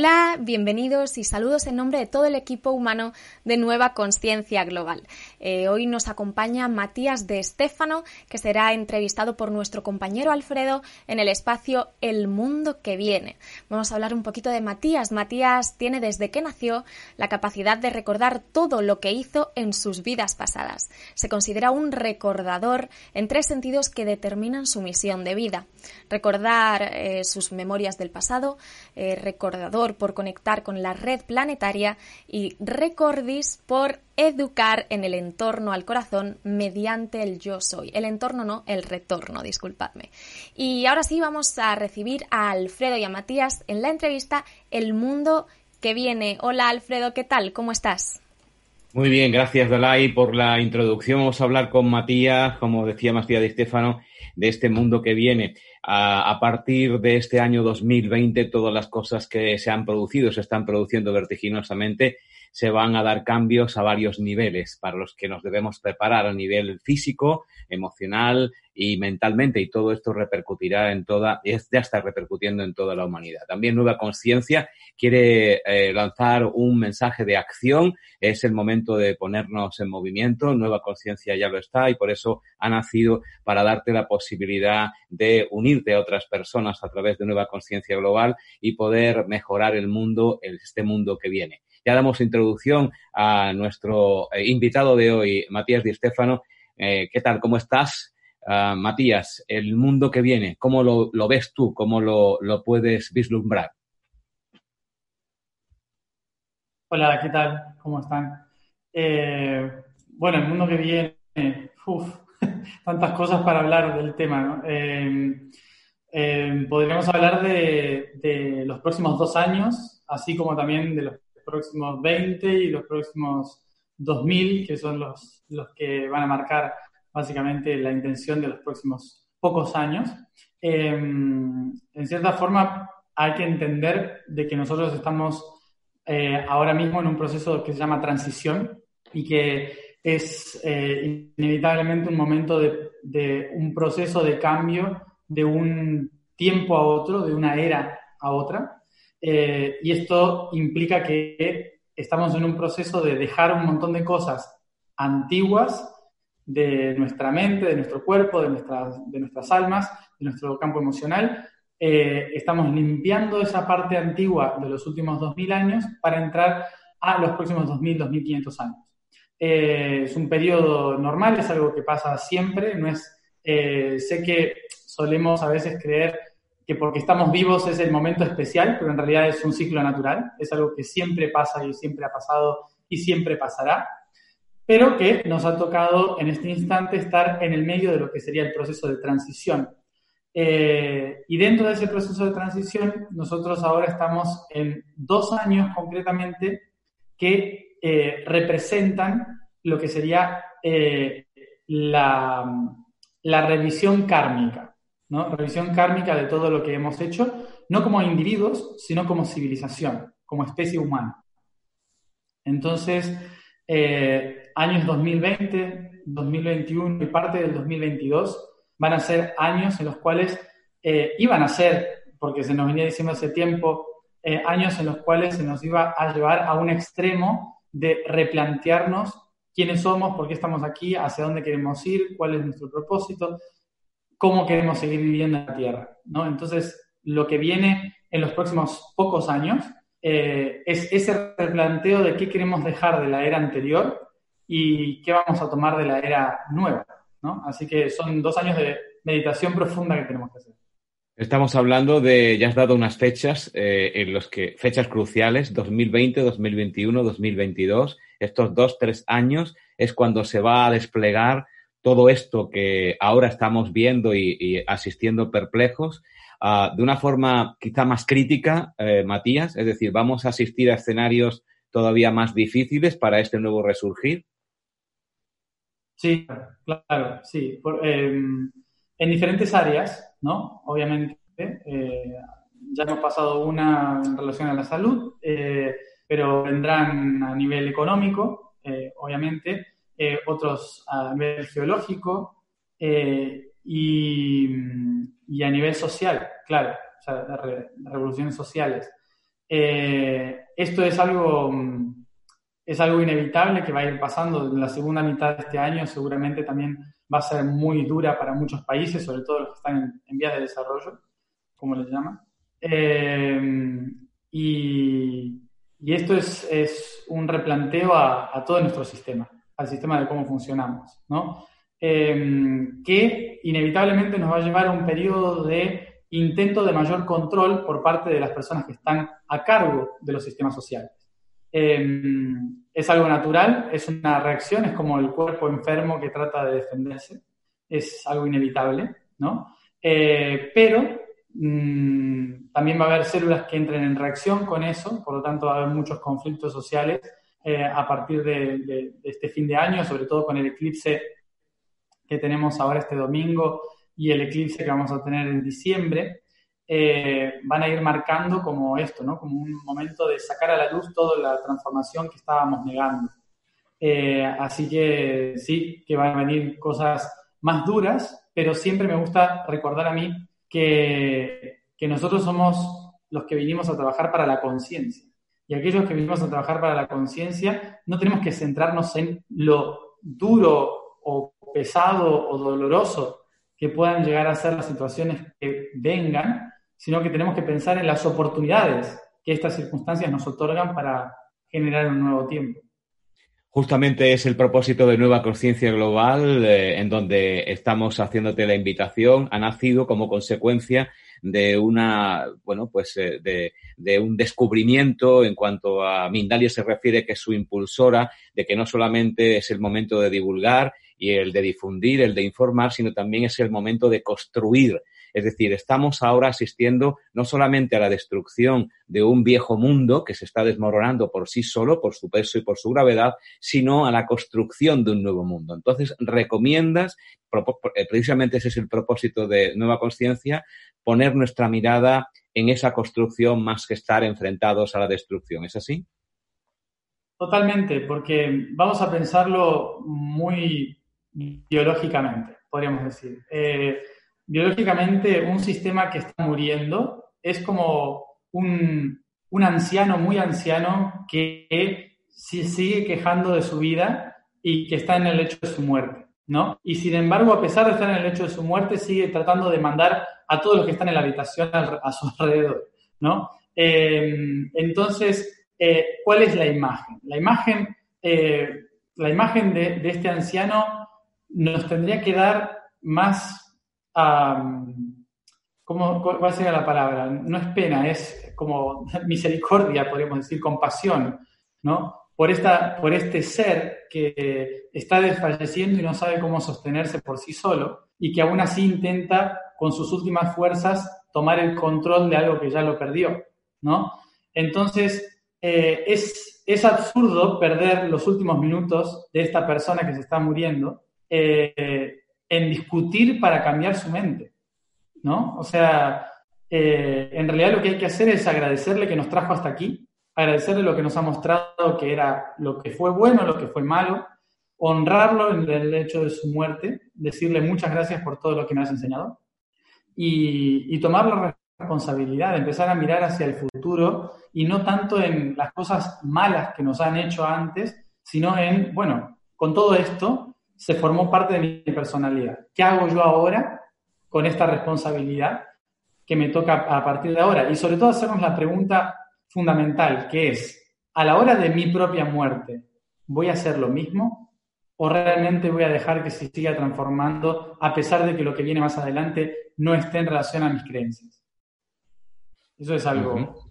Hola, bienvenidos y saludos en nombre de todo el equipo humano de Nueva Conciencia Global. Eh, hoy nos acompaña Matías de Estéfano, que será entrevistado por nuestro compañero Alfredo en el espacio El Mundo que Viene. Vamos a hablar un poquito de Matías. Matías tiene desde que nació la capacidad de recordar todo lo que hizo en sus vidas pasadas. Se considera un recordador en tres sentidos que determinan su misión de vida. Recordar eh, sus memorias del pasado, eh, recordar por conectar con la red planetaria y Recordis por educar en el entorno al corazón mediante el yo soy. El entorno no, el retorno, disculpadme. Y ahora sí vamos a recibir a Alfredo y a Matías en la entrevista El mundo que viene. Hola Alfredo, ¿qué tal? ¿Cómo estás? Muy bien, gracias Dalai por la introducción. Vamos a hablar con Matías, como decía Matías de Estefano, de este mundo que viene. A, a, partir de este año 2020, todas las cosas que se han producido, se están produciendo vertiginosamente, se van a dar cambios a varios niveles para los que nos debemos preparar a nivel físico, emocional y mentalmente y todo esto repercutirá en toda, ya está repercutiendo en toda la humanidad. También Nueva Conciencia quiere eh, lanzar un mensaje de acción, es el momento de ponernos en movimiento, Nueva Conciencia ya lo está y por eso ha nacido para darte la posibilidad de unirte a otras personas a través de Nueva Conciencia Global y poder mejorar el mundo, este mundo que viene. Ya damos introducción a nuestro eh, invitado de hoy, Matías Di Stefano. Eh, ¿Qué tal? ¿Cómo estás? Uh, Matías, el mundo que viene, ¿cómo lo, ves tú? ¿Cómo lo, lo, puedes vislumbrar? Hola, ¿qué tal? ¿Cómo están? Eh, bueno, el mundo que viene, uf, tantas cosas para hablar del tema, ¿no? Eh, eh, podríamos hablar de, de, los próximos dos años, así como también de los próximos 20 y los próximos 2000, que son los, los que van a marcar básicamente la intención de los próximos pocos años. Eh, en cierta forma, hay que entender de que nosotros estamos eh, ahora mismo en un proceso que se llama transición y que es eh, inevitablemente un momento de, de, un proceso de cambio de un tiempo a otro, de una era a otra. Eh, y esto implica que estamos en un proceso de dejar un montón de cosas antiguas de nuestra mente, de nuestro cuerpo, de nuestras, de nuestras almas, de nuestro campo emocional. Eh, estamos limpiando esa parte antigua de los últimos 2000 años para entrar a los próximos 2000, 2500 años. Eh, es un periodo normal, es algo que pasa siempre, no es, eh, sé que solemos a veces creer que porque estamos vivos es el momento especial, pero en realidad es un ciclo natural, es algo que siempre pasa y siempre ha pasado y siempre pasará pero que nos ha tocado en este instante estar en el medio de lo que sería el proceso de transición. Eh, y dentro de ese proceso de transición, nosotros ahora estamos en dos años concretamente que eh, representan lo que sería eh, la, la, revisión kármica, Revisión kármica de todo lo que hemos hecho, no como individuos, sino como civilización, como especie humana. Entonces, eh, años 2020, 2021 y parte del 2022 van a ser años en los cuales eh, iban a ser, porque se nos venía diciendo hace tiempo, eh, años en los cuales se nos iba a llevar a un extremo de replantearnos quiénes somos, por qué estamos aquí, hacia dónde queremos ir, cuál es nuestro propósito, cómo queremos seguir viviendo en la Tierra. ¿no? Entonces, lo que viene en los próximos pocos años eh, es ese replanteo de qué queremos dejar de la era anterior y qué vamos a tomar de la era nueva. ¿no? Así que son dos años de meditación profunda que tenemos que hacer. Estamos hablando de, ya has dado unas fechas eh, en los que, fechas cruciales, 2020, 2021, 2022, estos dos, tres años es cuando se va a desplegar todo esto que ahora estamos viendo y, asistiendo perplejos uh, de una forma quizá más crítica, eh, Matías, es decir, vamos a asistir a escenarios todavía más difíciles para este nuevo resurgir. Sí, claro, sí. Por, eh, en diferentes áreas, ¿no? Obviamente, eh, ya hemos pasado una en relación a la salud, eh, pero vendrán a nivel económico, obviamente, eh, otros a nivel geológico y, y, a nivel social, claro, o sea, re, revoluciones sociales. Eh, esto es algo, es algo inevitable que va a ir pasando en la segunda mitad de este año, seguramente también va a ser muy dura para muchos países, sobre todo los que están en, vías de desarrollo, como les llaman. Eh, y, esto es, un replanteo a, todo nuestro sistema, al sistema de cómo funcionamos, ¿no? Eh, que inevitablemente nos va a llevar a un periodo de intento de mayor control por parte de las personas que están a cargo de los sistemas sociales. Em, es algo natural, es una reacción, es como el cuerpo enfermo que trata de defenderse, es algo inevitable, ¿no? Eh, pero mm, también va a haber células que entren en reacción con eso, por lo tanto va a haber muchos conflictos sociales eh, a partir de, este fin de año, sobre todo con el eclipse que tenemos ahora este domingo y el eclipse que vamos a tener en diciembre, eh, van a ir marcando como esto, ¿no? Como un momento de sacar a la luz toda la transformación que estábamos negando. Eh, así que sí, que van a venir cosas más duras, pero siempre me gusta recordar a mí que nosotros somos los que vinimos a trabajar para la conciencia. Y aquellos que vinimos a trabajar para la conciencia, no tenemos que centrarnos en lo duro o pesado o doloroso que puedan llegar a ser las situaciones que vengan, sino que tenemos que pensar en las oportunidades que estas circunstancias nos otorgan para generar un nuevo tiempo. Justamente es el propósito de Nueva Conciencia Global, eh, en donde estamos haciéndote la invitación. Ha nacido como consecuencia de una, bueno, pues eh, de, de, un descubrimiento en cuanto a Mindalia se refiere, que es su impulsora, de que no solamente es el momento de divulgar y el de difundir, el de informar, sino también es el momento de construir. Es decir, estamos ahora asistiendo no solamente a la destrucción de un viejo mundo que se está desmoronando por sí solo, por su peso y por su gravedad, sino a la construcción de un nuevo mundo. Entonces, recomiendas, eh, precisamente ese es el propósito de Nueva Conciencia, poner nuestra mirada en esa construcción más que estar enfrentados a la destrucción. ¿Es así? Totalmente, porque vamos a pensarlo muy biológicamente, podríamos decir. Eh, biológicamente, un sistema que está muriendo es como un, anciano muy anciano que sigue quejando de su vida y que está en el hecho de su muerte, ¿no? Y sin embargo, a pesar de estar en el hecho de su muerte, sigue tratando de mandar a todos los que están en la habitación a su alrededor, ¿no? Eh, entonces, eh, ¿cuál es la imagen? La imagen, la imagen de, este anciano nos tendría que dar más, ¿cómo, ¿cuál sería la palabra? No es pena, es como misericordia, podríamos decir, compasión, ¿no? Por, esta, por este ser que está desfalleciendo y no sabe cómo sostenerse por sí solo y que aún así intenta con sus últimas fuerzas tomar el control de algo que ya lo perdió, ¿no? Entonces, eh, es, es absurdo perder los últimos minutos de esta persona que se está muriendo eh, en discutir para cambiar su mente, ¿no? O sea, eh, en realidad lo que hay que hacer es agradecerle que nos trajo hasta aquí, agradecerle lo que nos ha mostrado que era lo que fue bueno, lo que fue malo, honrarlo en el hecho de su muerte, decirle muchas gracias por todo lo que me has enseñado y, y tomar la responsabilidad, empezar a mirar hacia el futuro y no tanto en las cosas malas que nos han hecho antes, sino en, bueno, con todo esto, se formó parte de mi personalidad. ¿Qué hago yo ahora con esta responsabilidad que me toca a partir de ahora? Y sobre todo hacernos la pregunta fundamental, que es, a la hora de mi propia muerte, ¿voy a hacer lo mismo? ¿O realmente voy a dejar que se siga transformando a pesar de que lo que viene más adelante no esté en relación a mis creencias? Eso es algo...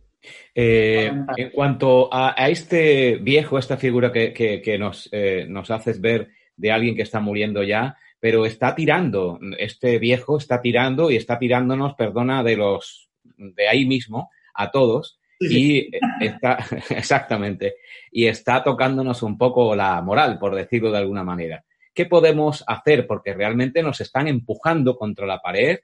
Eh, en cuanto a, este viejo, esta figura que, nos, eh, nos haces ver de alguien que está muriendo ya, pero está tirando, este viejo está tirando y está tirándonos, perdona, de los, de ahí mismo, a todos, y está, exactamente, y está tocándonos un poco la moral, por decirlo de alguna manera. ¿Qué podemos hacer? Porque realmente nos están empujando contra la pared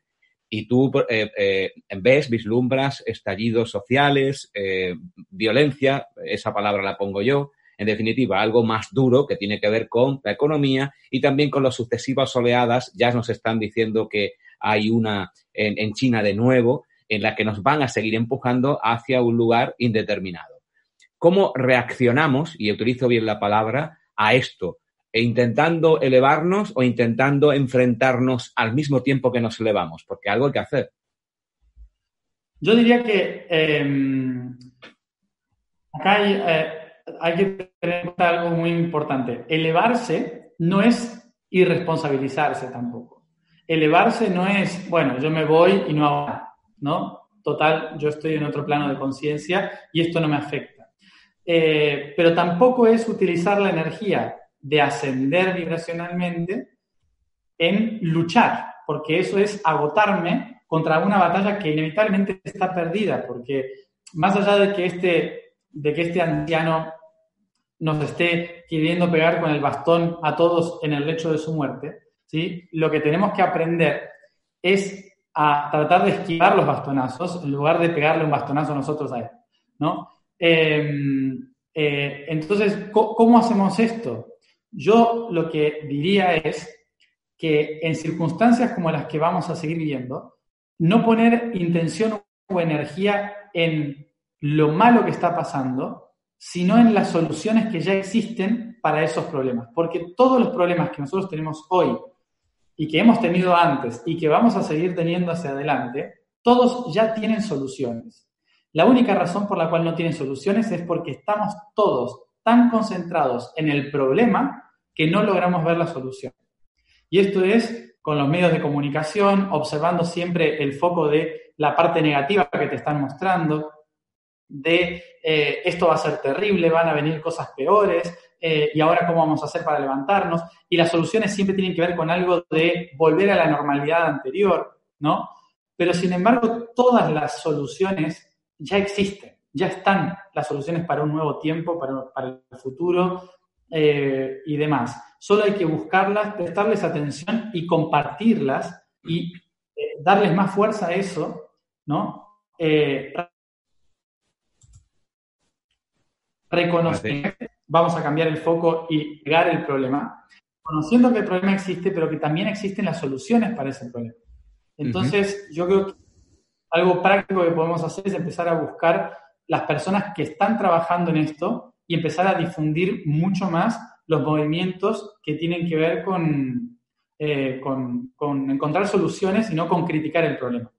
y tú eh, eh, ves, vislumbras estallidos sociales, eh, violencia, esa palabra la pongo yo, en definitiva, algo más duro que tiene que ver con la economía y también con las sucesivas oleadas. Ya nos están diciendo que hay una en, China de nuevo en la que nos van a seguir empujando hacia un lugar indeterminado. ¿Cómo reaccionamos, y utilizo bien la palabra, a esto? E intentando elevarnos o intentando enfrentarnos al mismo tiempo que nos elevamos, porque algo hay que hacer. Yo diría que em, acá hay, eh, hay, que tener en cuenta algo muy importante. Elevarse no es irresponsabilizarse tampoco. Elevarse no es, bueno, yo me voy y no hago nada, ¿no? Total, yo estoy en otro plano de conciencia y esto no me afecta. Eh, pero tampoco es utilizar la energía de ascender vibracionalmente en luchar, porque eso es agotarme contra una batalla que inevitablemente está perdida, porque más allá de que este, de que este anciano nos esté queriendo pegar con el bastón a todos en el lecho de su muerte, ¿sí? lo que tenemos que aprender es a tratar de esquivar los bastonazos en lugar de pegarle un bastonazo a nosotros a él. ¿no? Em, eh, entonces, ¿cómo hacemos esto? Yo lo que diría es que en circunstancias como las que vamos a seguir viviendo, no poner intención o energía en lo malo que está pasando, sino en las soluciones que ya existen para esos problemas. Porque todos los problemas que nosotros tenemos hoy y que hemos tenido antes y que vamos a seguir teniendo hacia adelante, todos ya tienen soluciones. La única razón por la cual no tienen soluciones es porque estamos todos tan concentrados en el problema que no logramos ver la solución. Y esto es con los medios de comunicación, observando siempre el foco de la parte negativa que te están mostrando, de eh, esto va a ser terrible, van a venir cosas peores, eh, y ahora cómo vamos a hacer para levantarnos. Y las soluciones siempre tienen que ver con algo de volver a la normalidad anterior, ¿no? Pero sin embargo, todas las soluciones ya existen, ya están las soluciones para un nuevo tiempo, para, el futuro, eh, y demás. Solo hay que buscarlas, prestarles atención y compartirlas y darles más fuerza a eso, ¿no? Reconocer, vamos a cambiar el foco y llegar el problema, conociendo que el problema existe, pero que también existen las soluciones para ese problema. Entonces, yo creo que algo práctico que podemos hacer es empezar a buscar las personas que están trabajando en esto y empezar a difundir mucho más los movimientos que tienen que ver con, eh, con, encontrar soluciones y no con criticar el problema.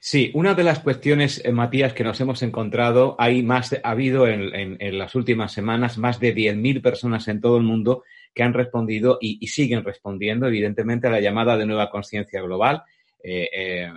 Sí, una de las cuestiones, eh, Matías, que nos hemos encontrado, hay más, ha habido en, las últimas semanas más de 10.000 personas en todo el mundo que han respondido y, siguen respondiendo, evidentemente, a la llamada de nueva conciencia global. Eh,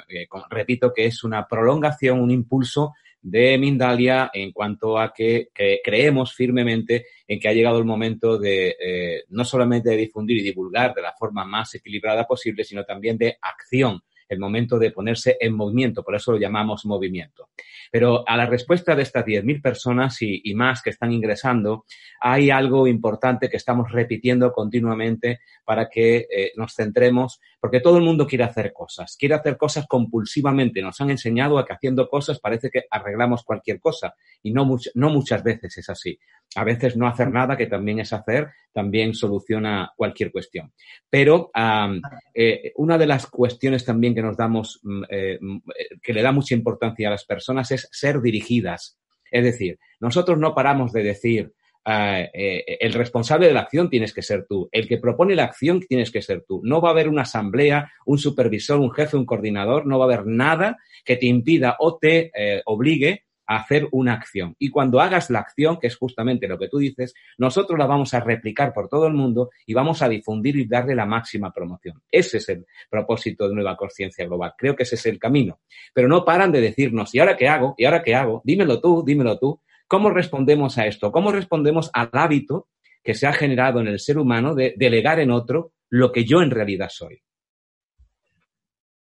repito que es una prolongación, un impulso de Mindalia en cuanto a que, creemos firmemente en que ha llegado el momento de eh, no solamente difundir y divulgar de la forma más equilibrada posible, sino también de acción el momento de ponerse en movimiento, por eso lo llamamos movimiento. Pero a la respuesta de estas 10.000 personas y, más que están ingresando, hay algo importante que estamos repitiendo continuamente para que eh, nos centremos, porque todo el mundo quiere hacer cosas, quiere hacer cosas compulsivamente. Nos han enseñado a que haciendo cosas parece que arreglamos cualquier cosa y no, no muchas veces es así. A veces no hacer nada, que también es hacer, también soluciona cualquier cuestión. Pero eh, una de las cuestiones también que nos damos, mm, eh, mm, que le da mucha importancia a las personas es ser dirigidas. Es decir, nosotros no paramos de decir, ah, eh, el responsable de la acción tienes que ser tú, el que propone la acción tienes que ser tú. No va a haber una asamblea, un supervisor, un jefe, un coordinador, no va a haber nada que te impida o te obligue hacer una acción. Y cuando hagas la acción, que es justamente lo que tú dices, nosotros la vamos a replicar por todo el mundo y vamos a difundir y darle la máxima promoción. Ese es el propósito de Nueva Conciencia Global. Creo que ese es el camino. Pero no paran de decirnos, ¿y ahora qué hago? ¿Y ahora qué hago? Dímelo tú, dímelo tú. ¿Cómo respondemos a esto? ¿Cómo respondemos al hábito que se ha generado en el ser humano de delegar en otro lo que yo en realidad soy?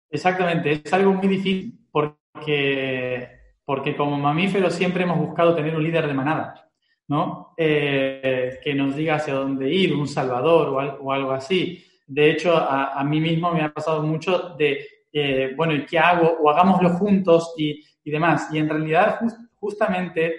Exactamente, es algo muy difícil porque porque como mamíferos siempre hemos buscado tener un líder de manada, ¿no? Eh, que nos diga hacia dónde ir, un salvador o, algo así. De hecho, a, mí mismo me ha pasado mucho de, eh, bueno, ¿y qué hago? O hagámoslo juntos y, demás. Y en realidad, justamente,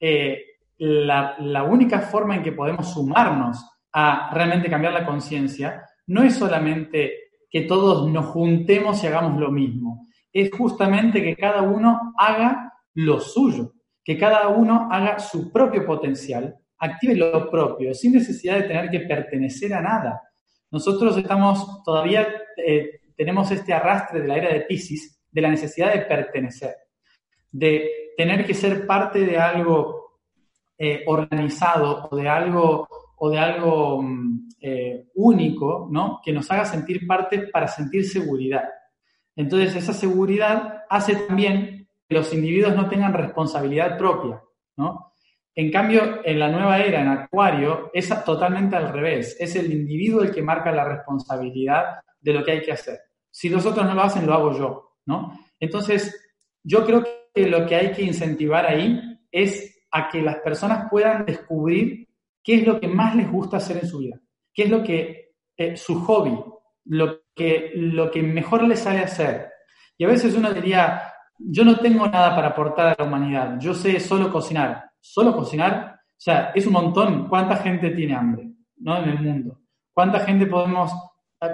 eh, la, única forma en que podemos sumarnos a realmente cambiar la conciencia no es solamente que todos nos juntemos y hagamos lo mismo, es justamente que cada uno haga lo suyo, que cada uno haga su propio potencial, active lo propio, sin necesidad de tener que pertenecer a nada. Nosotros estamos todavía, eh, tenemos este arrastre de la era de Pisces, de la necesidad de pertenecer, de tener que ser parte de algo eh, organizado o de algo, o de algo mm, eh, único, ¿no? Que nos haga sentir parte para sentir seguridad. Entonces, esa seguridad hace también que los individuos no tengan responsabilidad propia, ¿no? En cambio, en la nueva era, en Acuario, es totalmente al revés. Es el individuo el que marca la responsabilidad de lo que hay que hacer. Si los otros no lo hacen, lo hago yo, ¿no? Entonces, yo creo que lo que hay que incentivar ahí es a que las personas puedan descubrir qué es lo que más les gusta hacer en su vida, qué es lo que eh, su hobby, lo que, lo que mejor les sale hacer. Y a veces uno diría, yo no tengo nada para aportar a la humanidad, yo sé solo cocinar. Solo cocinar, o sea, es un montón. ¿Cuánta gente tiene hambre ¿no? en el mundo? ¿Cuánta gente podemos,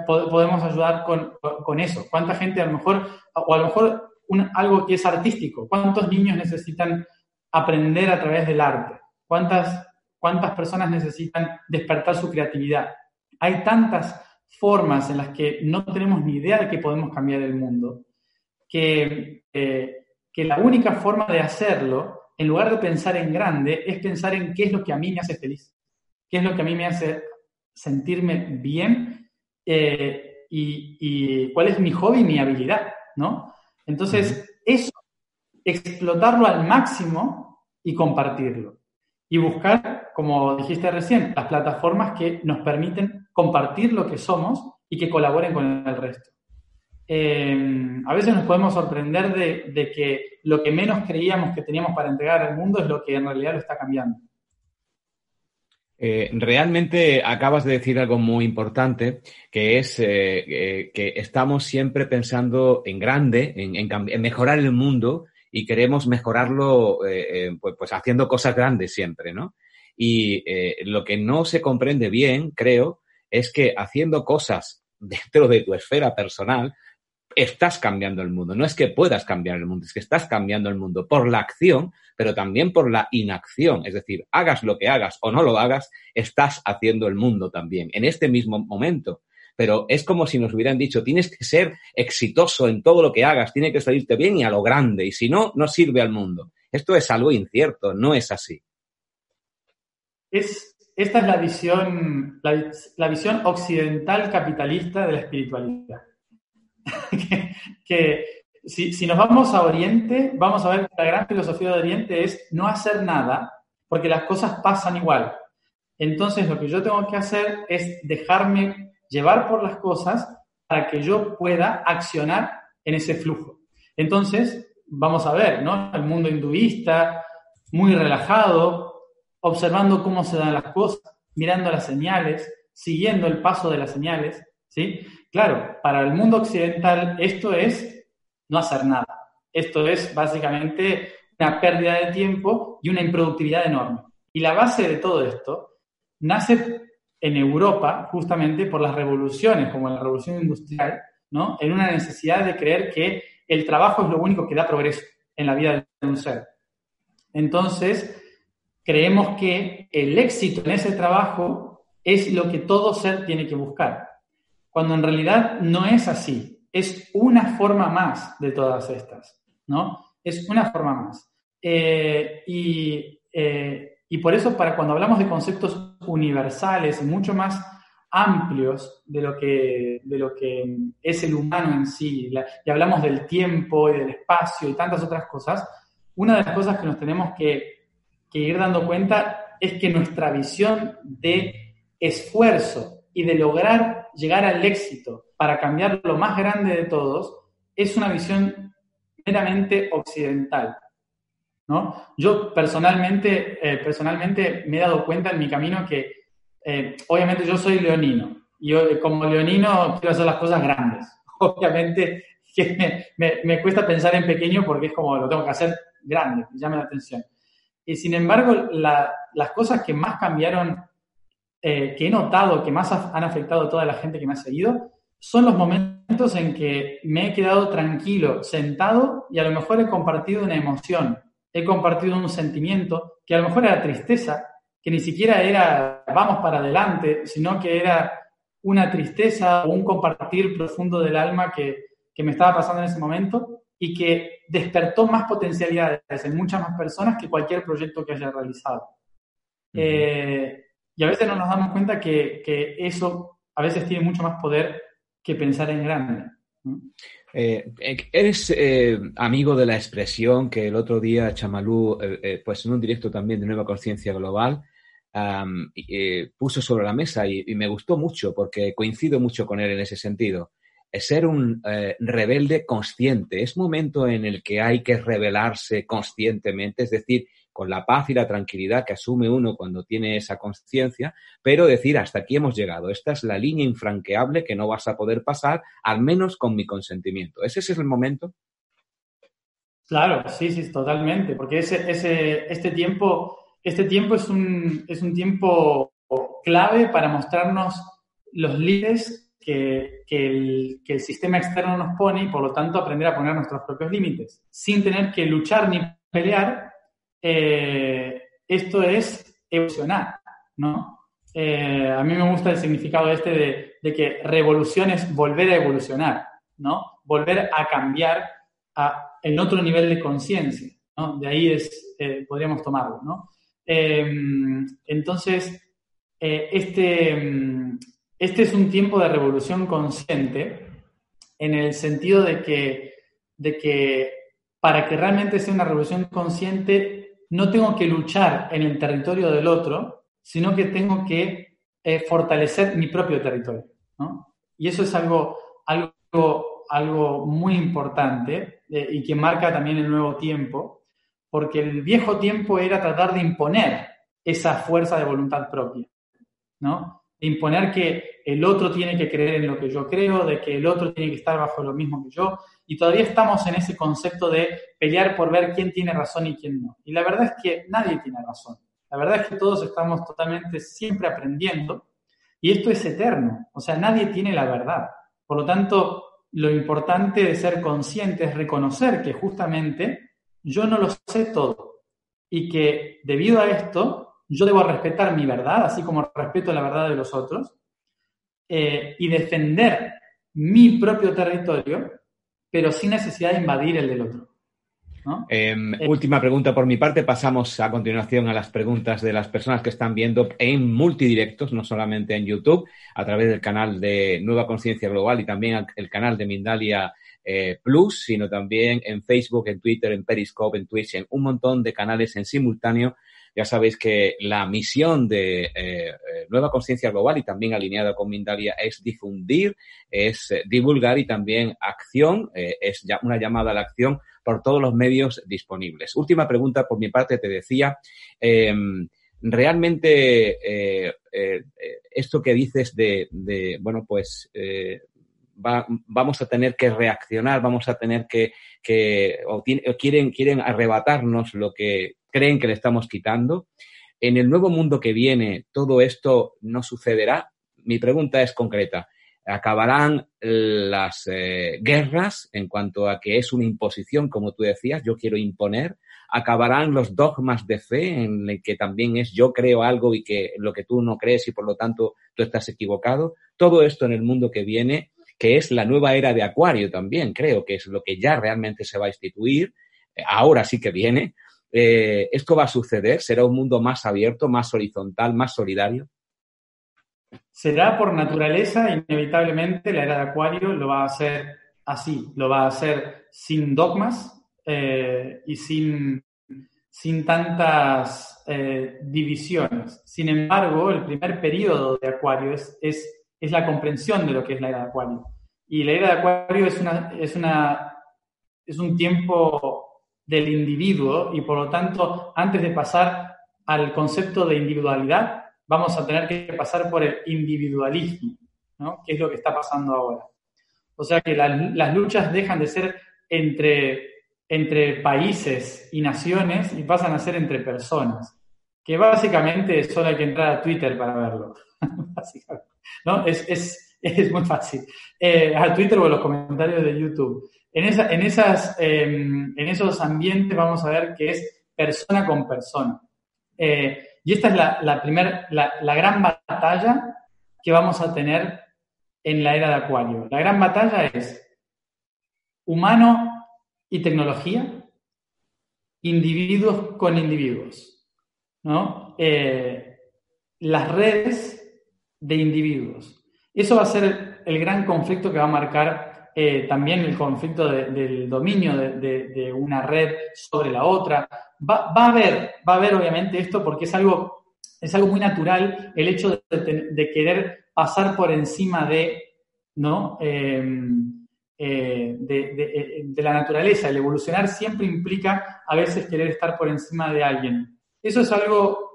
podemos ayudar con, eso? ¿Cuánta gente a lo mejor, o a lo mejor algo que es artístico? ¿Cuántos niños necesitan aprender a través del arte? ¿Cuántas, ¿Cuántas personas necesitan despertar su creatividad? Hay tantas formas en las que no tenemos ni idea de que podemos cambiar el mundo, que, eh, que la única forma de hacerlo, en lugar de pensar en grande, es pensar en qué es lo que a mí me hace feliz, qué es lo que a mí me hace sentirme bien eh, y, cuál es mi hobby y mi habilidad, ¿no? Entonces, eso, explotarlo al máximo y compartirlo. Y buscar, como dijiste recién, las plataformas que nos permiten compartir lo que somos y que colaboren con el resto. Eh, a veces nos podemos sorprender de, que lo que menos creíamos que teníamos para entregar al mundo es lo que en realidad lo está cambiando. Eh, realmente acabas de decir algo muy importante, que es eh, que estamos siempre pensando en grande, en, mejorar el mundo y queremos mejorarlo pues, pues, haciendo cosas grandes siempre, ¿no? Y lo que no se comprende bien, creo, es que haciendo cosas dentro de tu esfera personal, estás cambiando el mundo. No es que puedas cambiar el mundo, es que estás cambiando el mundo por la acción, pero también por la inacción. Es decir, hagas lo que hagas o no lo hagas, estás haciendo el mundo también, en este mismo momento. Pero es como si nos hubieran dicho, tienes que ser exitoso en todo lo que hagas, tiene que salirte bien y a lo grande, y si no, no sirve al mundo. Esto es algo incierto, no es así. Es, esta es la visión, la visión occidental capitalista de la espiritualidad que, si, nos vamos a Oriente, vamos a ver que la gran filosofía de Oriente es no hacer nada, porque las cosas pasan igual. Entonces lo que yo tengo que hacer es dejarme llevar por las cosas para que yo pueda accionar en ese flujo. Entonces, vamos a ver, ¿no? El mundo hinduista, muy relajado, observando cómo se dan las cosas, mirando las señales, siguiendo el paso de las señales, ¿sí? Claro, para el mundo occidental esto es no hacer nada. Esto es básicamente una pérdida de tiempo y una improductividad enorme. Y la base de todo esto nace en Europa justamente por las revoluciones, como la revolución industrial, ¿no? En una necesidad de creer que el trabajo es lo único que da progreso en la vida de un ser. Entonces, creemos que el éxito en ese trabajo es lo que todo ser tiene que buscar cuando en realidad no es así. Es una forma más de todas estas, ¿no? Es una forma más. Eh, eh, y, por eso, para cuando hablamos de conceptos universales, mucho más amplios de lo que, de lo que es el humano en sí, y hablamos del tiempo y del espacio y tantas otras cosas, una de las cosas que nos tenemos que, que ir dando cuenta es que nuestra visión de esfuerzo y de lograr llegar al éxito para cambiar lo más grande de todos es una visión meramente occidental. ¿no? Yo personalmente, eh, personalmente me he dado cuenta en mi camino que eh, obviamente yo soy leonino y yo, como leonino quiero hacer las cosas grandes. Obviamente que me, cuesta pensar en pequeño porque es como lo tengo que hacer grande, me llama la atención. Y sin embargo, las cosas que más cambiaron eh, que he notado que más han afectado a toda la gente que me ha seguido son los momentos en que me he quedado tranquilo, sentado y a lo mejor he compartido una emoción, he compartido un sentimiento que a lo mejor era tristeza, que ni siquiera era vamos para adelante, sino que era una tristeza o un compartir profundo del alma que, me estaba pasando en ese momento y que despertó más potencialidades en muchas más personas que cualquier proyecto que haya realizado. Eh, y a veces no nos damos cuenta que, que, eso a veces tiene mucho más poder que pensar en grande. Eh, eh, eres amigo de la expresión que el otro día Chamalú, pues en un directo también de Nueva Conciencia Global, puso sobre la mesa y, me gustó mucho porque coincido mucho con él en ese sentido. Ser un rebelde consciente. Es momento en el que hay que rebelarse conscientemente, es decir, con la paz y la tranquilidad que asume uno cuando tiene esa conciencia, pero decir, hasta aquí hemos llegado, esta es la línea infranqueable que no vas a poder pasar, al menos con mi consentimiento. ¿Ese es el momento? Claro, sí, sí, totalmente, porque ese, ese, este, tiempo, este tiempo es un, es un tiempo clave para mostrarnos los límites que, el, que, el, sistema externo nos pone y por lo tanto aprender a poner nuestros propios límites, sin tener que luchar ni pelear, eh, esto es evolucionar, ¿no? Eh, a mí me gusta el significado este de, que revolución es volver a evolucionar, ¿no? Volver a cambiar a, en otro nivel de conciencia, ¿no? De ahí es, eh, podríamos tomarlo, ¿no? entonces, este, este es un tiempo de revolución consciente en el sentido de que, de que para que realmente sea una revolución consciente no tengo que luchar en el territorio del otro, sino que tengo que eh, fortalecer mi propio territorio. Y eso es algo, algo, algo muy importante eh, y que marca también el nuevo tiempo, porque el viejo tiempo era tratar de imponer esa fuerza de voluntad propia, ¿no? Imponer que el otro tiene que creer en lo que yo creo, de que el otro tiene que estar bajo lo mismo que yo, y todavía estamos en ese concepto de pelear por ver quién tiene razón y quién no. Y la verdad es que nadie tiene razón. La verdad es que todos estamos totalmente siempre aprendiendo y esto es eterno. O sea, nadie tiene la verdad. Por lo tanto, lo importante de ser consciente es reconocer que justamente yo no lo sé todo y que debido a esto yo debo respetar mi verdad, así como respeto la verdad de los otros, eh, y defender mi propio territorio pero sin necesidad de invadir el del otro. Em, eh, última pregunta por mi parte. Pasamos a continuación a las preguntas de las personas que están viendo en multidirectos, no solamente en YouTube, a través del canal de Nueva Conciencia Global y también el canal de Mindalia eh, Plus, sino también en Facebook, en Twitter, en Periscope, en Twitch, en un montón de canales en simultáneo ya sabéis que la misión de eh, eh, Nueva Conciencia Global y también alineada con Mindalia es difundir, es eh, divulgar y también acción, es ya una llamada a la acción por todos los medios disponibles. Última pregunta por mi parte, te decía, em, realmente esto que dices de, bueno, pues vamos a tener que reaccionar, vamos a tener que, que o, quieren, quieren arrebatarnos lo que creen que le estamos quitando. En el nuevo mundo que viene, todo esto no sucederá. Mi pregunta es concreta. ¿Acabarán las eh, guerras en cuanto a que es una imposición, como tú decías, yo quiero imponer? ¿Acabarán los dogmas de fe en el que también es yo creo algo y que lo que tú no crees y por lo tanto tú estás equivocado? Todo esto en el mundo que viene, que es la nueva era de Acuario también, creo que es lo que ya realmente se va a instituir, ahora sí que viene, eh, ¿Esto va a suceder? ¿Será un mundo más abierto, más horizontal, más solidario? Será por naturaleza, inevitablemente, la era de Acuario lo va a hacer así, lo va a hacer sin dogmas eh, y sin, sin tantas eh, divisiones. Sin embargo, el primer periodo de Acuario es, es, es, la comprensión de lo que es la era de Acuario. Y la era de Acuario es, una, es, una, es un tiempo del individuo y por lo tanto, antes de pasar al concepto de individualidad, vamos a tener que pasar por el individualismo, que es lo que está pasando ahora. O sea que las luchas dejan de ser entre, entre países y naciones y pasan a ser entre personas, que básicamente solo hay que entrar a Twitter para verlo. ¿no? es, es, Es muy fácil. Eh, a Twitter o a los comentarios de YouTube. En, esa, en, esas, em, en esos ambientes vamos a ver que es persona con persona. Eh, y esta es la, la, la gran batalla que vamos a tener en la era de Acuario. La gran batalla es humano y tecnología, individuos con individuos, ¿no? Eh, las redes de individuos. Eso va a ser el gran conflicto que va a marcar eh, también el conflicto del dominio de, una red sobre la otra. Va, a haber, va a haber obviamente esto porque es algo, es algo muy natural el hecho de, querer pasar por encima de, ¿no? Em, eh, eh, de, la naturaleza. El evolucionar siempre implica a veces querer estar por encima de alguien. Eso es algo,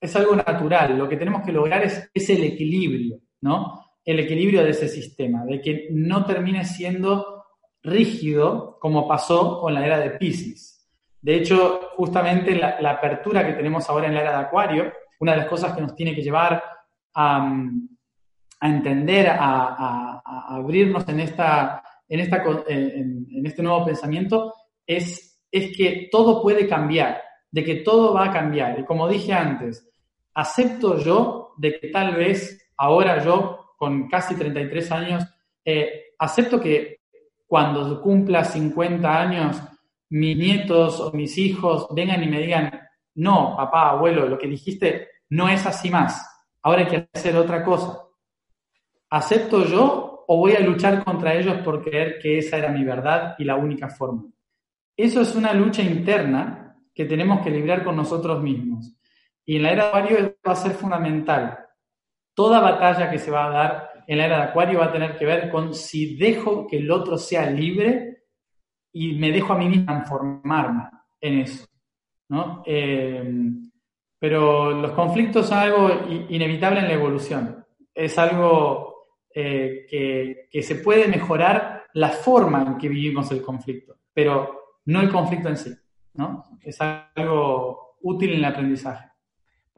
es algo natural. Lo que tenemos que lograr es el equilibrio, ¿no? El equilibrio de ese sistema, de que no termine siendo rígido como pasó con la era de Pisces. De hecho, justamente la, apertura que tenemos ahora en la era de Acuario, una de las cosas que nos tiene que llevar a, a entender, a, abrirnos en esta en, esta, en, este nuevo pensamiento es, es que todo puede cambiar, de que todo va a cambiar. Y como dije antes, acepto yo de que tal vez ahora yo, con casi 33 años, eh, acepto que cuando cumpla 50 años, mis nietos o mis hijos vengan y me digan, no, papá, abuelo, lo que dijiste no es así más, ahora hay que hacer otra cosa. ¿Acepto yo o voy a luchar contra ellos por creer que esa era mi verdad y la única forma. Eso es una lucha interna que tenemos que librar con nosotros mismos. Y en la era de Acuario va a ser fundamental. Toda batalla que se va a dar en la era de Acuario va a tener que ver con si dejo que el otro sea libre y me dejo a mí mismo transformarme en eso. ¿no? Eh, pero los conflictos son algo inevitable en la evolución. Es algo eh, que, se puede mejorar la forma en que vivimos el conflicto, pero no el conflicto en sí, ¿no? Es algo útil en el aprendizaje.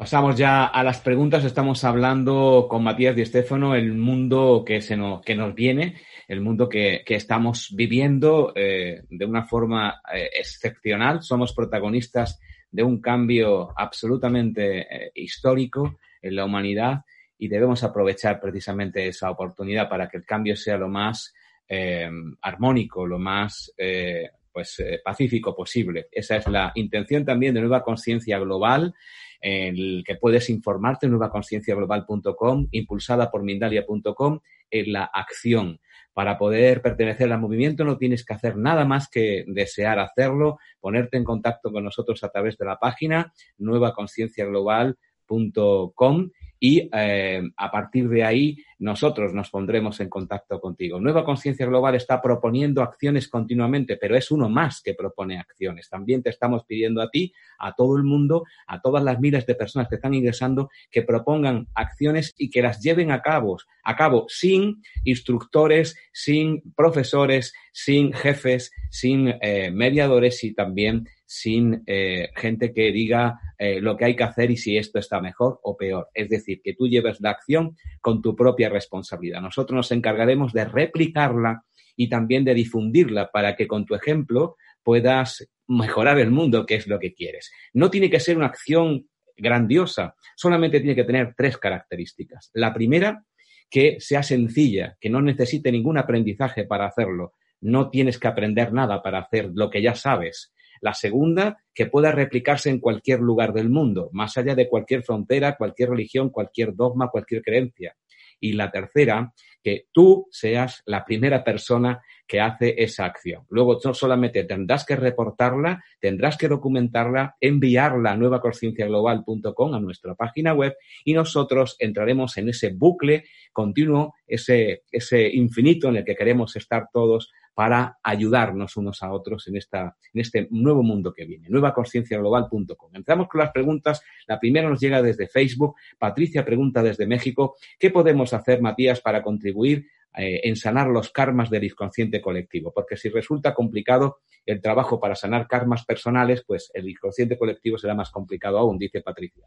Pasamos ya a las preguntas. Estamos hablando con Matías Di el mundo que, se nos, que nos viene, el mundo que, estamos viviendo eh, de una forma eh, excepcional. Somos protagonistas de un cambio absolutamente histórico en la humanidad y debemos aprovechar precisamente esa oportunidad para que el cambio sea lo más eh, armónico, lo más eh, pues, eh, pacífico posible. Esa es la intención también de Nueva Conciencia Global, en el que puedes informarte en nuevaconcienciaglobal.com, impulsada por Mindalia.com, en la acción. Para poder pertenecer al movimiento no tienes que hacer nada más que desear hacerlo, ponerte en contacto con nosotros a través de la página nuevaconcienciaglobal.com y eh, a partir de ahí nosotros nos pondremos en contacto contigo. Nueva Conciencia Global está proponiendo acciones continuamente, pero es uno más que propone acciones. También te estamos pidiendo a ti, a todo el mundo, a todas las miles de personas que están ingresando, que propongan acciones y que las lleven a cabo, a cabo sin instructores, sin profesores, sin jefes, sin eh, mediadores y también sin eh, gente que diga eh, lo que hay que hacer y si esto está mejor o peor. Es decir, que tú lleves la acción con tu propia responsabilidad. Nosotros nos encargaremos de replicarla y también de difundirla para que con tu ejemplo puedas mejorar el mundo, que es lo que quieres. No tiene que ser una acción grandiosa, solamente tiene que tener tres características. La primera, que sea sencilla, que no necesite ningún aprendizaje para hacerlo. No tienes que aprender nada para hacer lo que ya sabes. La segunda, que pueda replicarse en cualquier lugar del mundo, más allá de cualquier frontera, cualquier religión, cualquier dogma, cualquier creencia. Y la tercera, que tú seas la primera persona que hace esa acción. Luego no solamente tendrás que reportarla, tendrás que documentarla, enviarla a nuevaconscienciaglobal.com a nuestra página web y nosotros entraremos en ese bucle continuo, ese, ese infinito en el que queremos estar todos para ayudarnos unos a otros en, esta, en este nuevo mundo que viene. Nuevaconscienciaglobal.com. Entramos con las preguntas. La primera nos llega desde Facebook. Patricia pregunta desde México, ¿qué podemos hacer, Matías, para contribuir eh, en sanar los karmas del inconsciente colectivo? Porque si resulta complicado el trabajo para sanar karmas personales, pues el inconsciente colectivo será más complicado aún, dice Patricia.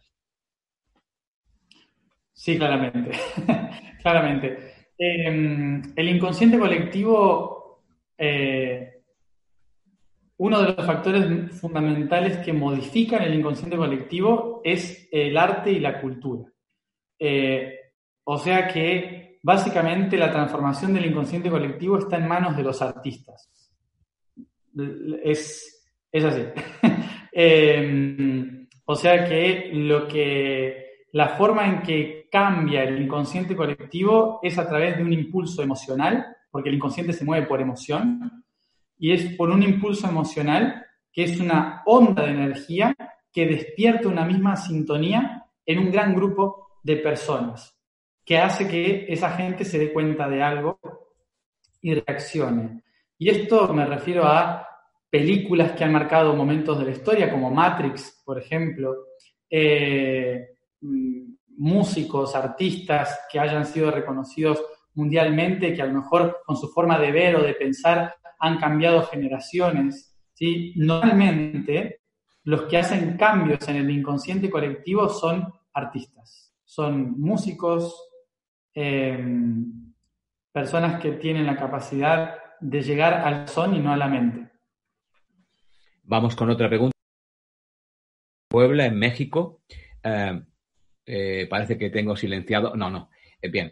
Sí, claramente. claramente. em, el inconsciente colectivo, eh, uno de los factores fundamentales que modifican el inconsciente colectivo es el arte y la cultura. Eh, o sea que básicamente la transformación del inconsciente colectivo está en manos de los artistas. Es, es así. Em, o sea que lo que la forma en que cambia el inconsciente colectivo es a través de un impulso emocional, porque el inconsciente se mueve por emoción, y es por un impulso emocional que es una onda de energía que despierta una misma sintonía en un gran grupo de personas, que hace que esa gente se dé cuenta de algo y reaccione. Y esto me refiero a películas que han marcado momentos de la historia, como Matrix, por ejemplo, eh, mm, músicos, artistas que hayan sido reconocidos mundialmente, que a lo mejor con su forma de ver o de pensar han cambiado generaciones. ¿sí? Normalmente, los que hacen cambios en el inconsciente colectivo son artistas, son músicos, em, personas que tienen la capacidad de llegar al son y no a la mente. Vamos con otra pregunta. Puebla, en México. Eh, eh, parece que tengo silenciado. No, no. Eh, bien.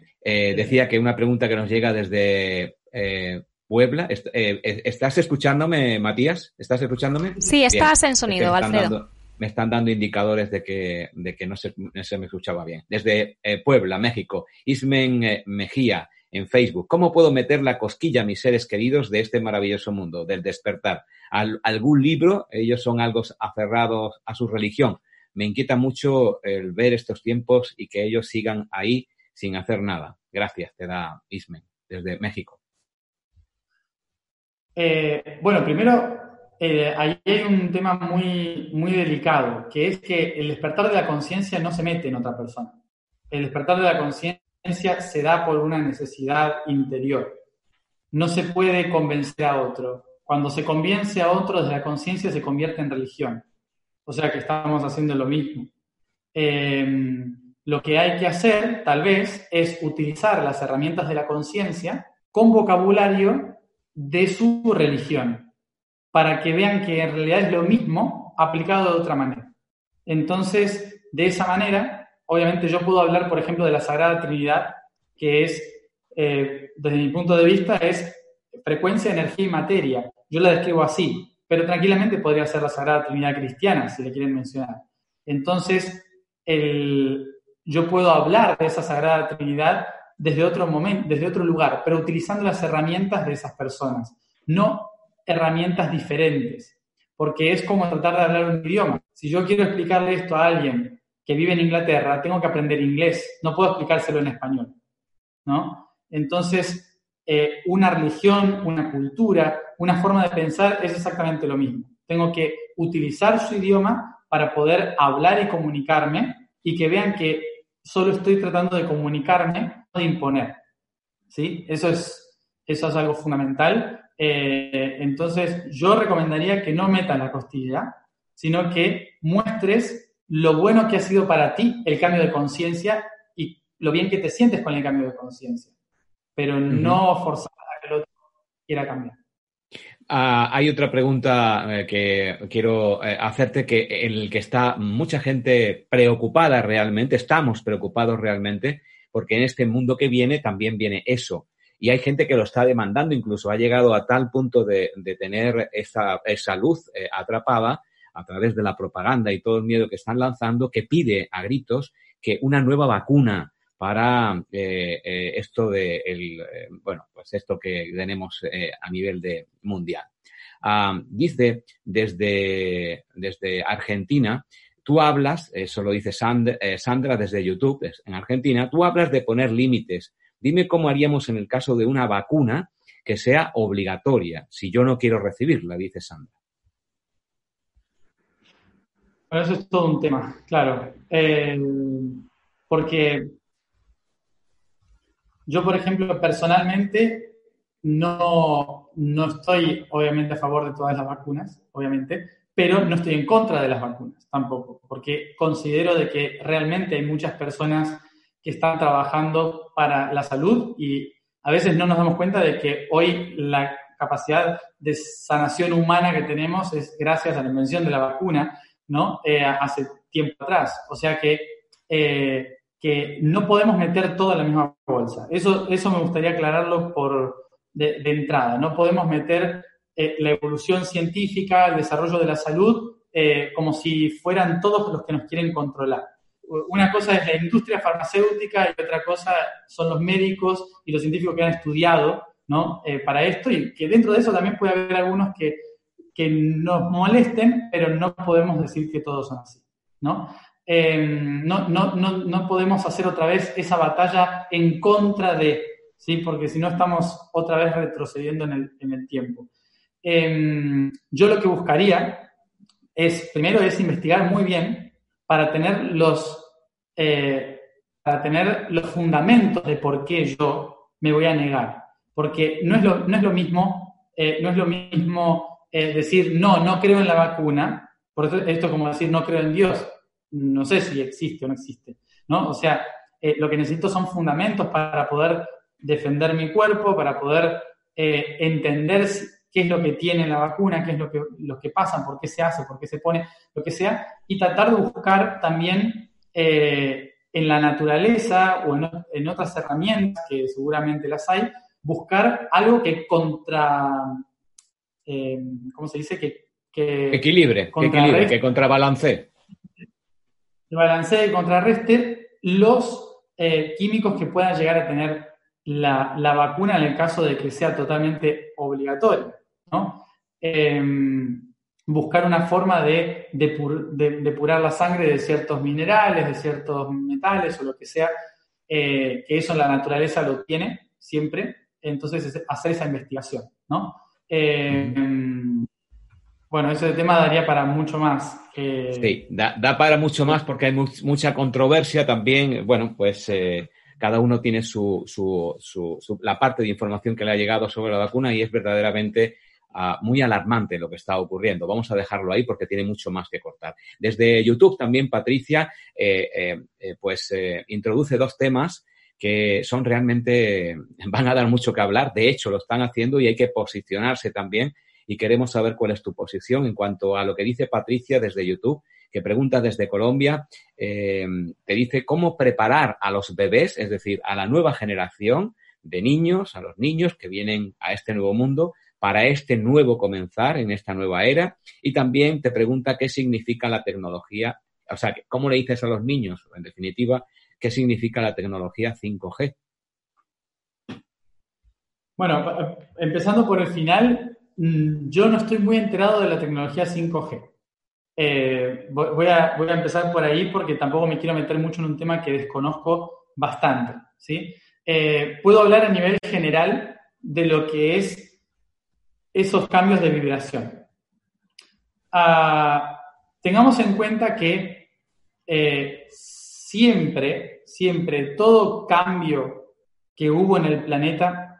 decía que una pregunta que nos llega desde Puebla. ¿Estás escuchándome, Matías? ¿Estás escuchándome? Sí, estás en sonido, Alfredo. me están dando indicadores de que, de que no, se, no, se, me escuchaba bien. Desde Puebla, México. Ismen Mejía en Facebook. ¿Cómo puedo meter la cosquilla a mis seres queridos de este maravilloso mundo, del despertar? algún libro, ellos son algo aferrados a su religión. Me inquieta mucho el ver estos tiempos y que ellos sigan ahí sin hacer nada. Gracias, te da Ismen, desde México. Eh, bueno, primero, eh, ahí hay un tema muy, muy delicado, que es que el despertar de la conciencia no se mete en otra persona. El despertar de la conciencia se da por una necesidad interior. No se puede convencer a otro. Cuando se convence a otro desde la conciencia se convierte en religión. O sea que estamos haciendo lo mismo. Eh, lo que hay que hacer, tal vez, es utilizar las herramientas de la conciencia con vocabulario de su religión, para que vean que en realidad es lo mismo aplicado de otra manera. Entonces, de esa manera, obviamente yo puedo hablar, por ejemplo, de la Sagrada Trinidad, que es, eh, desde mi punto de vista, es frecuencia, energía y materia. Yo la describo así, pero tranquilamente podría ser la Sagrada Trinidad Cristiana, si le quieren mencionar. Entonces, yo puedo hablar de esa Sagrada Trinidad desde otro momento, desde otro lugar, pero utilizando las herramientas de esas personas, no herramientas diferentes, porque es como tratar de hablar un idioma. Si yo quiero explicarle esto a alguien que vive en Inglaterra, tengo que aprender inglés, no puedo explicárselo en español, ¿no? Entonces, eh, una religión, una cultura, una forma de pensar es exactamente lo mismo. Tengo que utilizar su idioma para poder hablar y comunicarme y que vean que solo estoy tratando de comunicarme, no de imponer. ¿Sí? Eso es, eso es algo fundamental. Eh, entonces, yo recomendaría que no metas la costilla, sino que muestres lo bueno que ha sido para ti el cambio de conciencia y lo bien que te sientes con el cambio de conciencia pero no forzar a que el otro quiera cambiar. Ah, hay otra pregunta eh, que quiero eh, hacerte, que en el que está mucha gente preocupada realmente, estamos preocupados realmente, porque en este mundo que viene también viene eso. Y hay gente que lo está demandando, incluso ha llegado a tal punto de, tener esa, esa luz eh, atrapada a través de la propaganda y todo el miedo que están lanzando, que pide a gritos que una nueva vacuna para eh, eh, esto de el, eh, bueno, pues esto que tenemos a nivel de mundial. Ah, dice desde, desde Argentina, tú hablas, eso lo dice Sandra desde YouTube, en Argentina, tú hablas de poner límites. Dime cómo haríamos en el caso de una vacuna que sea obligatoria, si yo no quiero recibirla, dice Sandra. Bueno, eso es todo un tema, claro. porque yo, por ejemplo, personalmente no, no estoy obviamente a favor de todas las vacunas, obviamente, pero no estoy en contra de las vacunas tampoco, porque considero de que realmente hay muchas personas que están trabajando para la salud y A veces no nos damos cuenta de que hoy la capacidad de sanación humana que tenemos es gracias a la invención de la vacuna, ¿no? Eh, hace tiempo atrás. O sea que, eh, que no podemos meter todo en la misma bolsa. Eso, eso me gustaría aclararlo por, de, entrada. No podemos meter eh, la evolución científica, el desarrollo de la salud, como si fueran todos los que nos quieren controlar. Una cosa es la industria farmacéutica y otra cosa son los médicos y los científicos que han estudiado ¿no? Eh, para esto y que dentro de eso también puede haber algunos que, que nos molesten, pero no podemos decir que todos son así, ¿no? Em, no, no, no, no, podemos hacer otra vez esa batalla en contra de, ¿sí? Porque si no estamos otra vez retrocediendo en el, en el tiempo. Em, yo lo que buscaría es, primero, es investigar muy bien para tener los, eh, para tener los fundamentos de por qué yo me voy a negar porque no es lo, no es lo mismo, eh, no es lo mismo eh, decir, no, no creo en la vacuna, por esto es como decir, no creo en Dios, no sé si existe o no existe, ¿no? O sea, eh, lo que necesito son fundamentos para poder defender mi cuerpo, para poder entender qué es lo que tiene la vacuna, qué es lo que, lo que pasa, por qué se hace, por qué se pone, lo que sea, y tratar de buscar también en la naturaleza o en, en, otras herramientas, que seguramente las hay, buscar algo que contra, eh, ¿cómo se dice? Que, que equilibre, que equilibre, que contrabalance. Balancee y contrarreste los eh, químicos que puedan llegar a tener la, vacuna en el caso de que sea totalmente obligatoria, ¿no? Em, buscar una forma de, depurar la sangre de ciertos minerales, de ciertos metales o lo que sea, eh, que eso la naturaleza lo tiene siempre, entonces hacer esa investigación, ¿no? Eh, bueno, ese tema daría para mucho más. Sí, da, para mucho más porque hay mucha controversia también. Bueno, pues eh, cada uno tiene su, la parte de información que le ha llegado sobre la vacuna y es verdaderamente ah, muy alarmante lo que está ocurriendo. Vamos a dejarlo ahí porque tiene mucho más que cortar. Desde YouTube también Patricia eh, pues introduce dos temas que son realmente, van a dar mucho que hablar, de hecho lo están haciendo y hay que posicionarse también y queremos saber cuál es tu posición en cuanto a lo que dice Patricia desde YouTube, que pregunta desde Colombia, eh, te dice cómo preparar a los bebés, es decir, a la nueva generación de niños, a los niños que vienen a este nuevo mundo, para este nuevo comenzar en esta nueva era. Y también te pregunta qué significa la tecnología, o sea, cómo le dices a los niños, en definitiva, qué significa la tecnología 5G. Bueno, empezando por el final, yo no estoy muy enterado de la tecnología 5G. Eh, voy, a, empezar por ahí porque tampoco me quiero meter mucho en un tema que desconozco bastante. ¿sí? Eh, puedo hablar a nivel general de lo que es esos cambios de vibración. Ah, tengamos en cuenta que eh, siempre, siempre, todo cambio que hubo en el planeta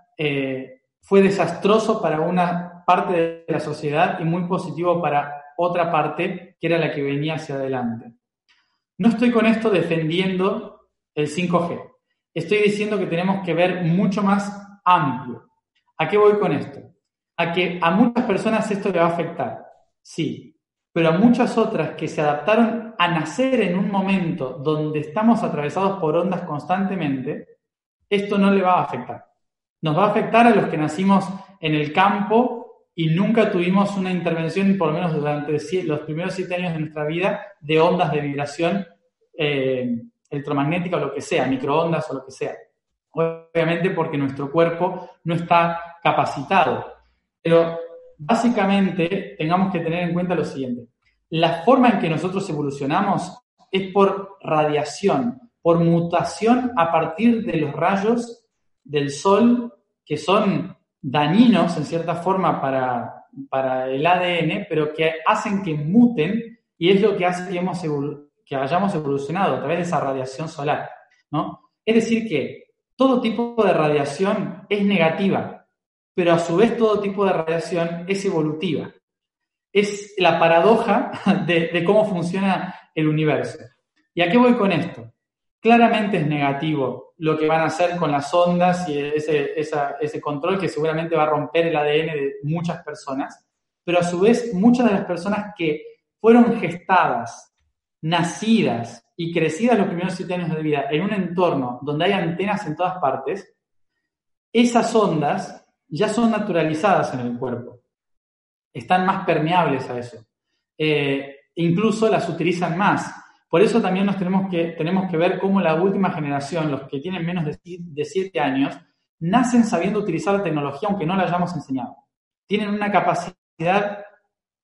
fue desastroso para una parte de la sociedad y muy positivo para otra parte, que era la que venía hacia adelante. No estoy con esto defendiendo el 5G. Estoy diciendo que tenemos que ver mucho más amplio. ¿A qué voy con esto? A que a muchas personas esto le va a afectar. Sí, pero a muchas otras que se adaptaron a nacer en un momento donde estamos atravesados por ondas constantemente, esto no le va a afectar. Nos va a afectar a los que nacimos en el campo y nunca tuvimos una intervención, por lo menos durante los primeros siete años de nuestra vida, de ondas de vibración eh, electromagnética o lo que sea, microondas o lo que sea. Obviamente porque nuestro cuerpo no está capacitado. Pero básicamente tengamos que tener en cuenta lo siguiente. La forma en que nosotros evolucionamos es por radiación, por mutación a partir de los rayos del sol que son dañinos en cierta forma para, para el ADN, pero que hacen que muten y es lo que hace que, hemos que hayamos evolucionado a través de esa radiación solar. ¿no? Es decir, que todo tipo de radiación es negativa, pero a su vez todo tipo de radiación es evolutiva. Es la paradoja de, cómo funciona el universo. ¿Y a qué voy con esto? Claramente es negativo lo que van a hacer con las ondas y ese, ese control que seguramente va a romper el ADN de muchas personas, pero a su vez muchas de las personas que fueron gestadas, nacidas y crecidas los primeros siete años de vida en un entorno donde hay antenas en todas partes, esas ondas ya son naturalizadas en el cuerpo, están más permeables a eso. Eh, incluso las utilizan más. Por eso también nos tenemos que, tenemos que ver cómo la última generación, los que tienen menos de 7 años, nacen sabiendo utilizar la tecnología aunque no la hayamos enseñado. Tienen una capacidad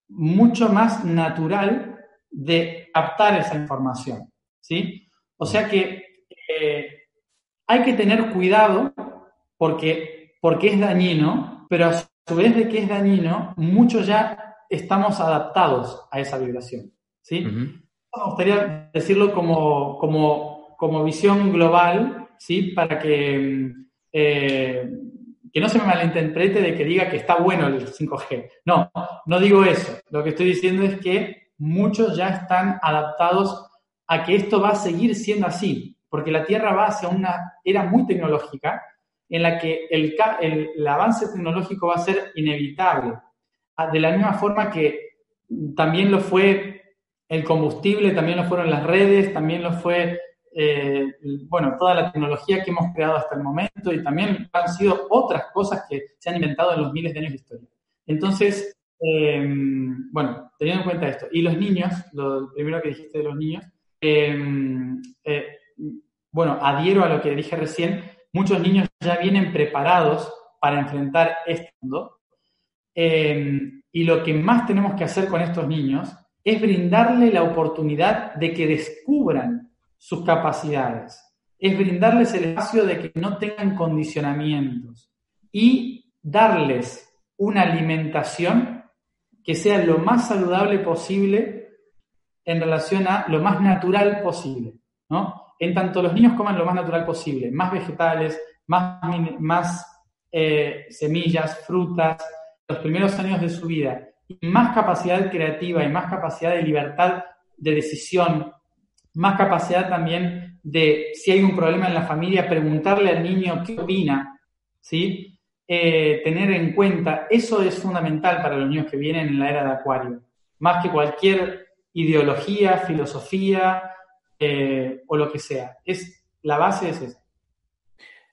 mucho más natural de captar esa información. ¿sí? O sea que eh, hay que tener cuidado porque, porque es dañino, pero a su vez de que es dañino, muchos ya estamos adaptados a esa vibración. ¿sí? Me gustaría decirlo como, como, como visión global, ¿sí? Para que, eh, que no se me malinterprete de que diga que está bueno el 5G. No, no digo eso. Lo que estoy diciendo es que muchos ya están adaptados a que esto va a seguir siendo así, porque la Tierra va hacia una era muy tecnológica en la que el, el avance tecnológico va a ser inevitable. Ah, de la misma forma que también lo fue el combustible, también lo fueron las redes, también lo fue, eh, bueno, toda la tecnología que hemos creado hasta el momento y también han sido otras cosas que se han inventado en los miles de años de historia. Entonces, em, bueno, teniendo en cuenta esto, y los niños, lo primero que dijiste de los niños, eh, bueno, adhiero a lo que dije recién, muchos niños ya vienen preparados para enfrentar este mundo. Y lo que más tenemos que hacer con estos niños es brindarle la oportunidad de que descubran sus capacidades, es brindarles el espacio de que no tengan condicionamientos y darles una alimentación que sea lo más saludable posible en relación a lo más natural posible, ¿no? En tanto los niños coman lo más natural posible, más vegetales, más, más eh, semillas, frutas, los primeros años de su vida, más capacidad creativa y más capacidad de libertad de decisión, más capacidad también de, si hay un problema en la familia, preguntarle al niño qué opina, ¿sí? Eh, tener en cuenta, eso es fundamental para los niños que vienen en la era de Acuario, más que cualquier ideología, filosofía eh, o lo que sea. Es, la base es esa.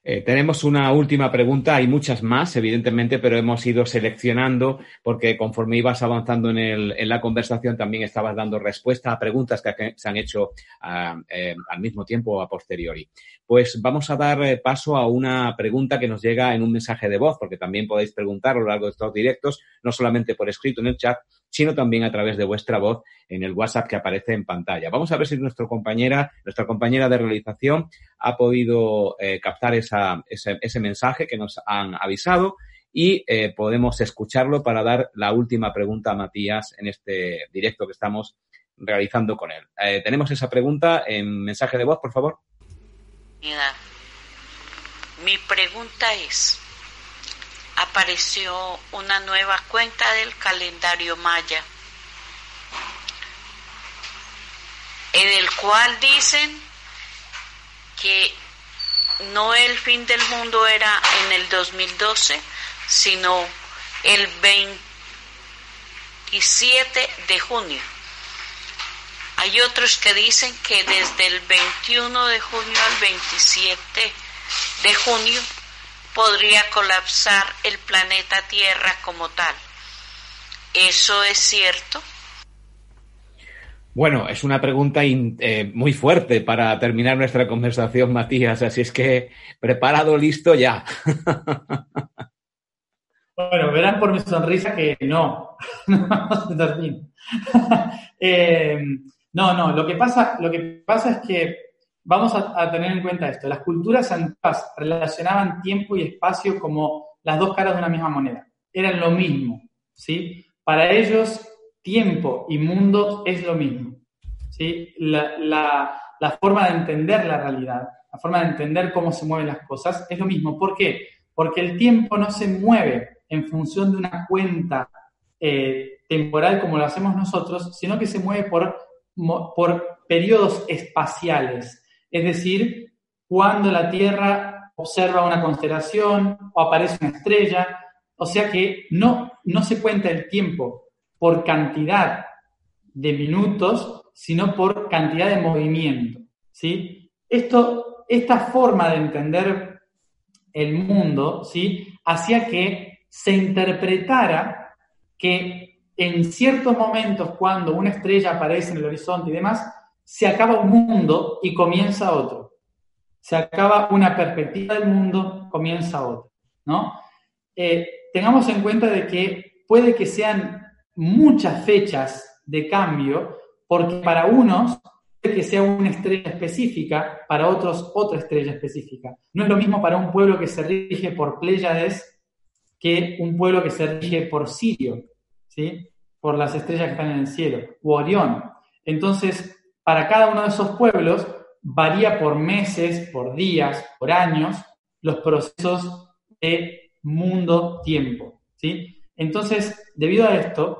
Eh, tenemos una última pregunta, hay muchas más, evidentemente, pero hemos ido seleccionando porque conforme ibas avanzando en, la conversación también estabas dando respuesta a preguntas que se han hecho ah, eh, al mismo tiempo o a posteriori. Pues vamos a dar eh, paso a una pregunta que nos llega en un mensaje de voz, porque también podéis preguntar a lo largo de estos directos, no solamente por escrito en el chat, sino también a través de vuestra voz en el WhatsApp que aparece en pantalla. Vamos a ver si nuestra compañera, nuestra compañera de realización ha podido eh, captar ese, mensaje que nos han avisado y eh, podemos escucharlo para dar la última pregunta a Matías en este directo que estamos realizando con él. Eh, tenemos esa pregunta en mensaje de voz, por favor. Mi pregunta es, apareció una nueva cuenta del calendario maya, en el cual dicen que no el fin del mundo era en el 2012, sino el 27 de junio. Hay otros que dicen que desde el 21 de junio al 27 de junio podría colapsar el planeta Tierra como tal. ¿Eso es cierto? Bueno, es una pregunta eh, muy fuerte para terminar nuestra conversación, Matías, así es que preparado, listo ya. bueno, verán por mi sonrisa que no, eh, no, no, lo que pasa, lo que pasa es que vamos a, tener en cuenta esto. Las culturas antiguas relacionaban tiempo y espacio como las dos caras de una misma moneda. Eran lo mismo, ¿sí? Para ellos, tiempo y mundo es lo mismo, ¿sí? La, forma de entender la realidad, la forma de entender cómo se mueven las cosas es lo mismo. ¿Por qué? Porque el tiempo no se mueve en función de una cuenta eh, temporal como lo hacemos nosotros, sino que se mueve por, por periodos espaciales Es decir, cuando la Tierra observa una constelación o aparece una estrella, o sea que no, no se cuenta el tiempo por cantidad de minutos, sino por cantidad de movimiento. ¿sí? Esto, esta forma de entender el mundo ¿sí? hacía que se interpretara que en ciertos momentos, cuando una estrella aparece en el horizonte y demás, se acaba un mundo y comienza otro. Se acaba una perspectiva del mundo, comienza otro. ¿no? Eh, tengamos en cuenta de que puede que sean muchas fechas de cambio, porque para unos puede que sea una estrella específica, para otros otra estrella específica. No es lo mismo para un pueblo que se rige por Pléyades que un pueblo que se rige por Sirio, ¿sí? por las estrellas que están en el cielo, u Orión. Entonces, para cada uno de esos pueblos varía por meses, por días, por años, los procesos de mundo-tiempo. ¿sí? Entonces, debido a esto,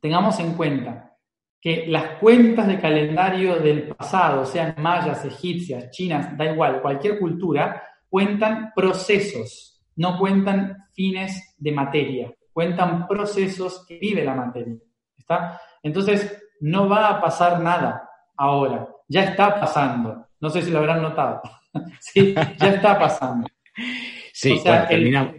tengamos en cuenta que las cuentas de calendario del pasado, sean mayas, egipcias, chinas, da igual, cualquier cultura, cuentan procesos, no cuentan fines de materia, cuentan procesos que vive la materia. ¿Está? Entonces, no va a pasar nada ahora, ya está pasando. No sé si lo habrán notado. sí, ya está pasando. Sí, terminamos.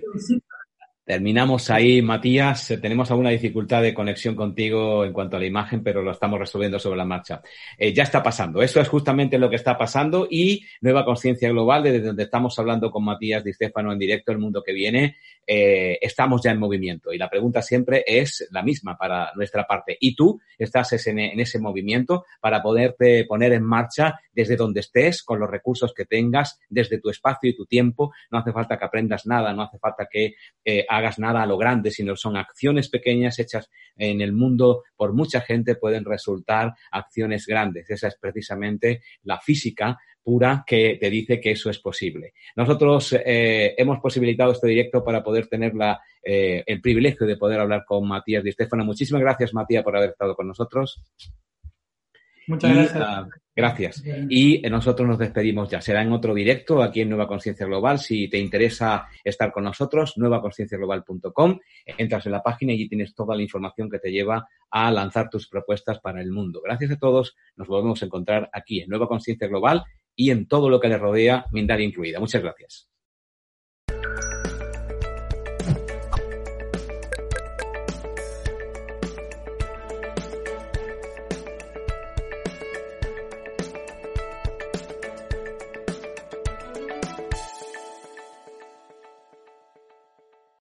Terminamos ahí, Matías. Tenemos alguna dificultad de conexión contigo en cuanto a la imagen, pero lo estamos resolviendo sobre la marcha. Eh, ya está pasando. Eso es justamente lo que está pasando y Nueva Conciencia Global, desde donde estamos hablando con Matías Di Stefano en directo el mundo que viene, eh, estamos ya en movimiento. Y la pregunta siempre es la misma para nuestra parte. ¿Y tú estás en, en ese movimiento para poderte poner en marcha desde donde estés, con los recursos que tengas, desde tu espacio y tu tiempo? No hace falta que aprendas nada, no hace falta que eh, hagas nada a lo grande, sino son acciones pequeñas hechas en el mundo por mucha gente pueden resultar acciones grandes. Esa es precisamente la física pura que te dice que eso es posible. Nosotros eh, hemos posibilitado este directo para poder tener la, eh, el privilegio de poder hablar con Matías Di Stefano. Muchísimas gracias, Matías, por haber estado con nosotros. Muchas gracias. Ah, gracias. Y nosotros nos despedimos ya. Será en otro directo aquí en Nueva Conciencia Global. Si te interesa estar con nosotros, nuevaconcienciaglobal.com. Entras en la página y allí tienes toda la información que te lleva a lanzar tus propuestas para el mundo. Gracias a todos. Nos volvemos a encontrar aquí en Nueva Conciencia Global y en todo lo que le rodea, Mindari incluida. Muchas gracias.